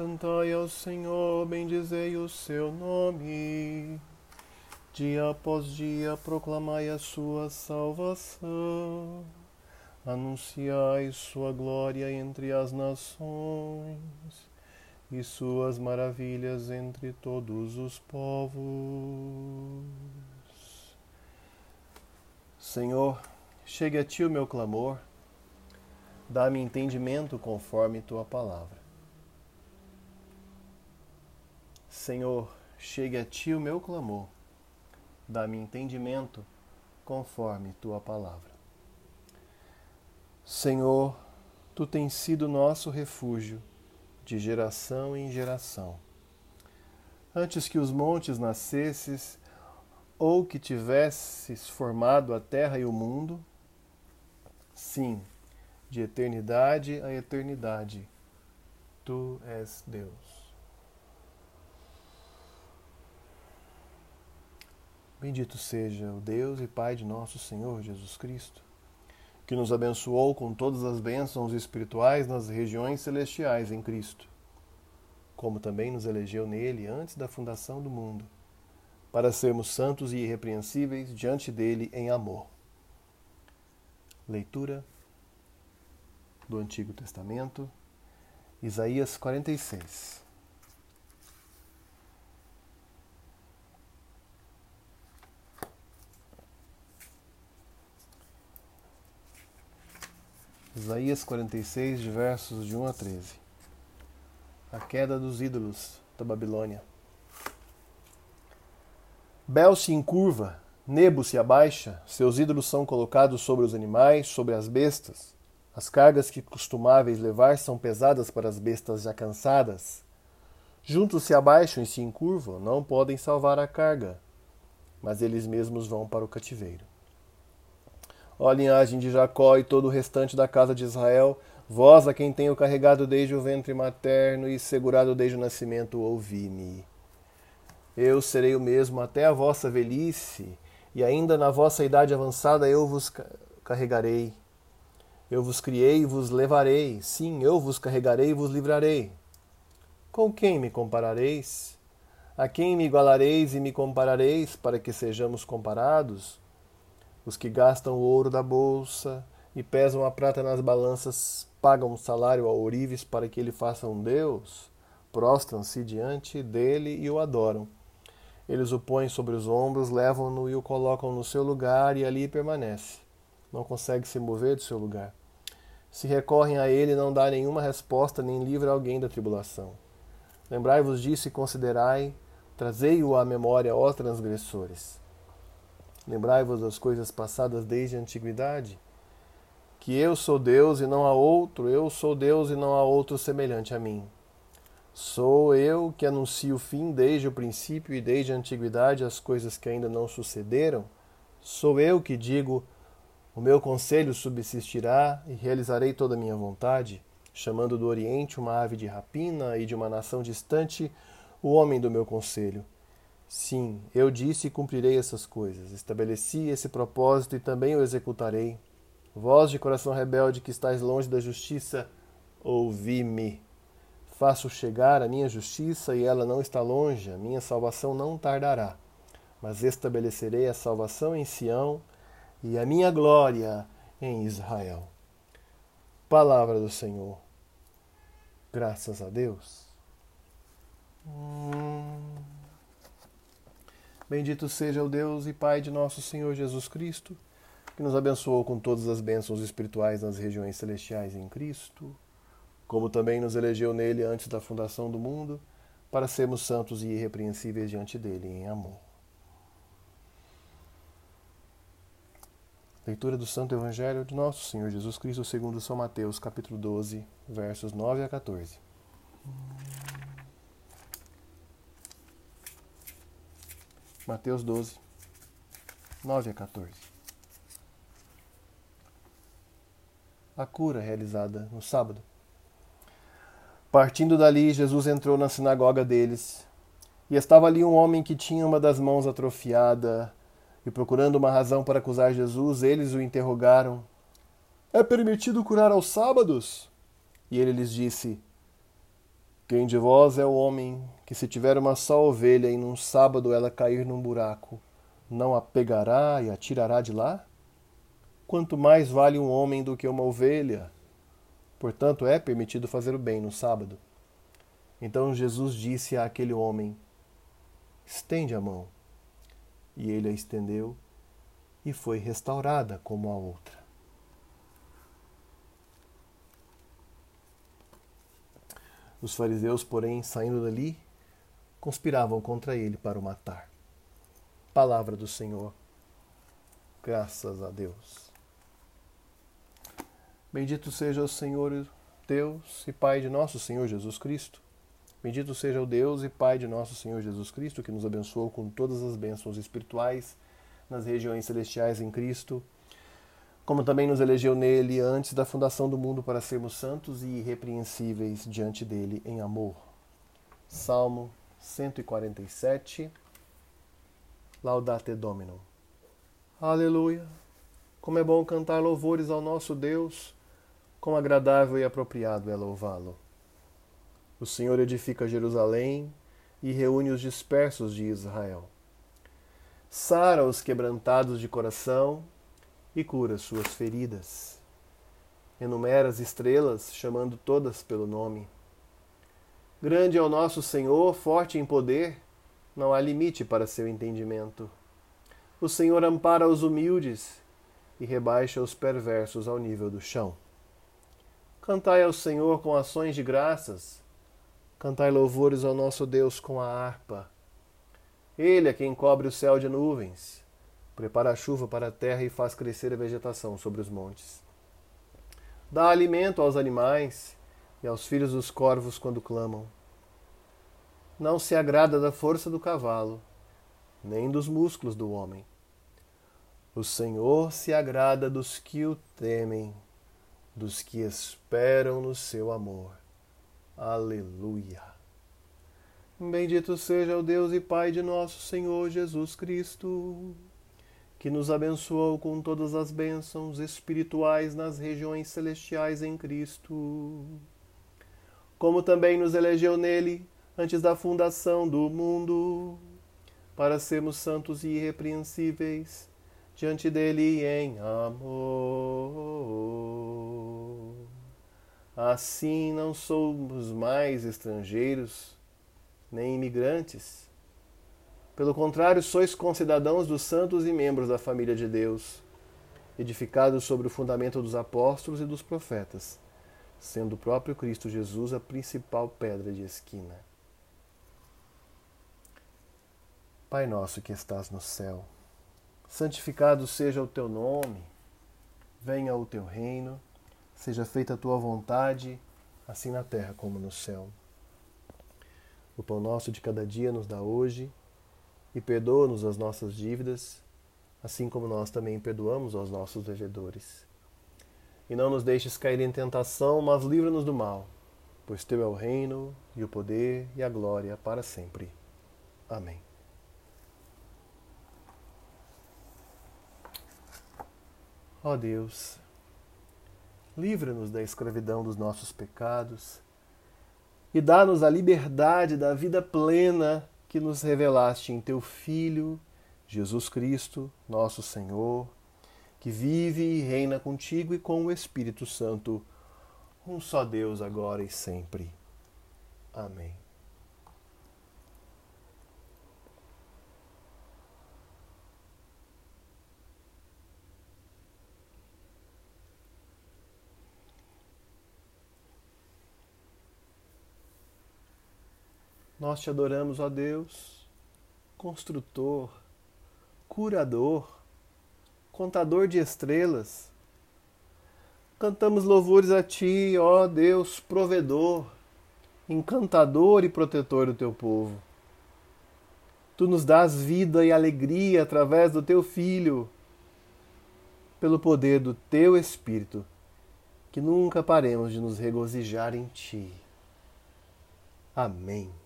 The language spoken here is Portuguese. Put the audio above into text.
Cantai ao Senhor, bendizei o seu nome. Dia após dia proclamai a sua salvação. Anunciai sua glória entre as nações e suas maravilhas entre todos os povos. Senhor, chegue a ti o meu clamor, dá-me entendimento conforme tua palavra. Senhor, chegue a ti o meu clamor, dá-me entendimento conforme tua palavra. Senhor, tu tens sido nosso refúgio de geração em geração. Antes que os montes nascesses, ou que tivesses formado a terra e o mundo, sim, de eternidade a eternidade, tu és Deus. Bendito seja o Deus e Pai de nosso Senhor Jesus Cristo que nos abençoou com todas as bênçãos espirituais nas regiões celestiais em Cristo, como também nos elegeu nele antes da fundação do mundo, para sermos santos e irrepreensíveis diante dele em amor. Leitura do Antigo Testamento, Isaías 46. Isaías 46, versos de 1 a 13. A queda dos ídolos da Babilônia. Bel se encurva, Nebo se abaixa, seus ídolos são colocados sobre os animais, sobre as bestas. As cargas que costumáveis levar são pesadas para as bestas já cansadas. Juntos se abaixam e se encurvam, não podem salvar a carga, mas eles mesmos vão para o cativeiro. Ó linhagem de Jacó e todo o restante da casa de Israel, vós a quem tenho carregado desde o ventre materno e segurado desde o nascimento, ouvi-me. Eu serei o mesmo até a vossa velhice, e ainda na vossa idade avançada eu vos carregarei. Eu vos criei e vos levarei, sim, eu vos carregarei e vos livrarei. Com quem me comparareis? A quem me igualareis e me comparareis para que sejamos comparados? Os que gastam o ouro da bolsa e pesam a prata nas balanças pagam um salário ao ourives para que ele faça um deus, prostram-se diante dele e o adoram. Eles o põem sobre os ombros, levam-no e o colocam no seu lugar e ali permanece. Não consegue se mover do seu lugar. Se recorrem a ele, não dá nenhuma resposta, nem livra alguém da tribulação. Lembrai-vos disso e considerai, trazei-o à memória, ó transgressores. Lembrai-vos das coisas passadas desde a antiguidade, que eu sou Deus e não há outro, eu sou Deus e não há outro semelhante a mim. Sou eu que anuncio o fim desde o princípio e desde a antiguidade as coisas que ainda não sucederam. Sou eu que digo: o meu conselho subsistirá e realizarei toda a minha vontade, chamando do Oriente uma ave de rapina e de uma nação distante o homem do meu conselho. Sim, eu disse e cumprirei essas coisas. Estabeleci esse propósito e também o executarei. Vós de coração rebelde que estáis longe da justiça, ouvi-me. Faço chegar a minha justiça e ela não está longe, a minha salvação não tardará. Mas estabelecerei a salvação em Sião e a minha glória em Israel. Palavra do Senhor. Graças a Deus. Hum. Bendito seja o Deus e Pai de nosso Senhor Jesus Cristo, que nos abençoou com todas as bênçãos espirituais nas regiões celestiais em Cristo, como também nos elegeu nele antes da fundação do mundo, para sermos santos e irrepreensíveis diante dele em amor. Leitura do Santo Evangelho de Nosso Senhor Jesus Cristo segundo São Mateus, capítulo 12, versos 9 a 14. Mateus 12, 9 a 14. A cura realizada no sábado. Partindo dali, Jesus entrou na sinagoga deles, e estava ali um homem que tinha uma das mãos atrofiada, e procurando uma razão para acusar Jesus, eles o interrogaram: É permitido curar aos sábados? E ele lhes disse: Quem de vós é o homem que, se tiver uma só ovelha e num sábado ela cair num buraco, não a pegará e a tirará de lá? Quanto mais vale um homem do que uma ovelha? Portanto, é permitido fazer o bem no sábado. Então Jesus disse àquele homem: Estende a mão. E ele a estendeu e foi restaurada como a outra. Os fariseus, porém, saindo dali, conspiravam contra ele para o matar. Palavra do Senhor. Graças a Deus. Bendito seja o Senhor Deus e Pai de nosso Senhor Jesus Cristo. Bendito seja o Deus e Pai de nosso Senhor Jesus Cristo, que nos abençoou com todas as bênçãos espirituais nas regiões celestiais em Cristo como também nos elegeu nele antes da fundação do mundo para sermos santos e irrepreensíveis diante dele em amor. Salmo 147 Laudate Domino. Aleluia! Como é bom cantar louvores ao nosso Deus, quão agradável e apropriado é louvá-lo. O Senhor edifica Jerusalém e reúne os dispersos de Israel. Sara os quebrantados de coração e cura suas feridas. Enumera as estrelas, chamando todas pelo nome. Grande é o nosso Senhor, forte em poder, não há limite para seu entendimento. O Senhor ampara os humildes e rebaixa os perversos ao nível do chão. Cantai ao Senhor com ações de graças, cantai louvores ao nosso Deus com a harpa. Ele é quem cobre o céu de nuvens prepara a chuva para a terra e faz crescer a vegetação sobre os montes. Dá alimento aos animais e aos filhos dos corvos quando clamam. Não se agrada da força do cavalo, nem dos músculos do homem. O Senhor se agrada dos que o temem, dos que esperam no seu amor. Aleluia. Bendito seja o Deus e Pai de nosso Senhor Jesus Cristo que nos abençoou com todas as bênçãos espirituais nas regiões celestiais em Cristo. Como também nos elegeu nele antes da fundação do mundo, para sermos santos e irrepreensíveis diante dele em amor. Assim não somos mais estrangeiros, nem imigrantes pelo contrário, sois concidadãos dos santos e membros da família de Deus, edificados sobre o fundamento dos apóstolos e dos profetas, sendo o próprio Cristo Jesus a principal pedra de esquina. Pai nosso que estás no céu, santificado seja o teu nome, venha o teu reino, seja feita a tua vontade, assim na terra como no céu. O pão nosso de cada dia nos dá hoje e perdoa-nos as nossas dívidas, assim como nós também perdoamos aos nossos devedores. E não nos deixes cair em tentação, mas livra-nos do mal, pois teu é o reino, e o poder, e a glória para sempre. Amém. Ó Deus, livra-nos da escravidão dos nossos pecados e dá-nos a liberdade da vida plena que nos revelaste em teu Filho, Jesus Cristo, nosso Senhor, que vive e reina contigo e com o Espírito Santo, um só Deus agora e sempre. Amém. Nós te adoramos, ó Deus, construtor, curador, contador de estrelas. Cantamos louvores a ti, ó Deus, provedor, encantador e protetor do teu povo. Tu nos dás vida e alegria através do teu Filho, pelo poder do teu Espírito, que nunca paremos de nos regozijar em ti. Amém.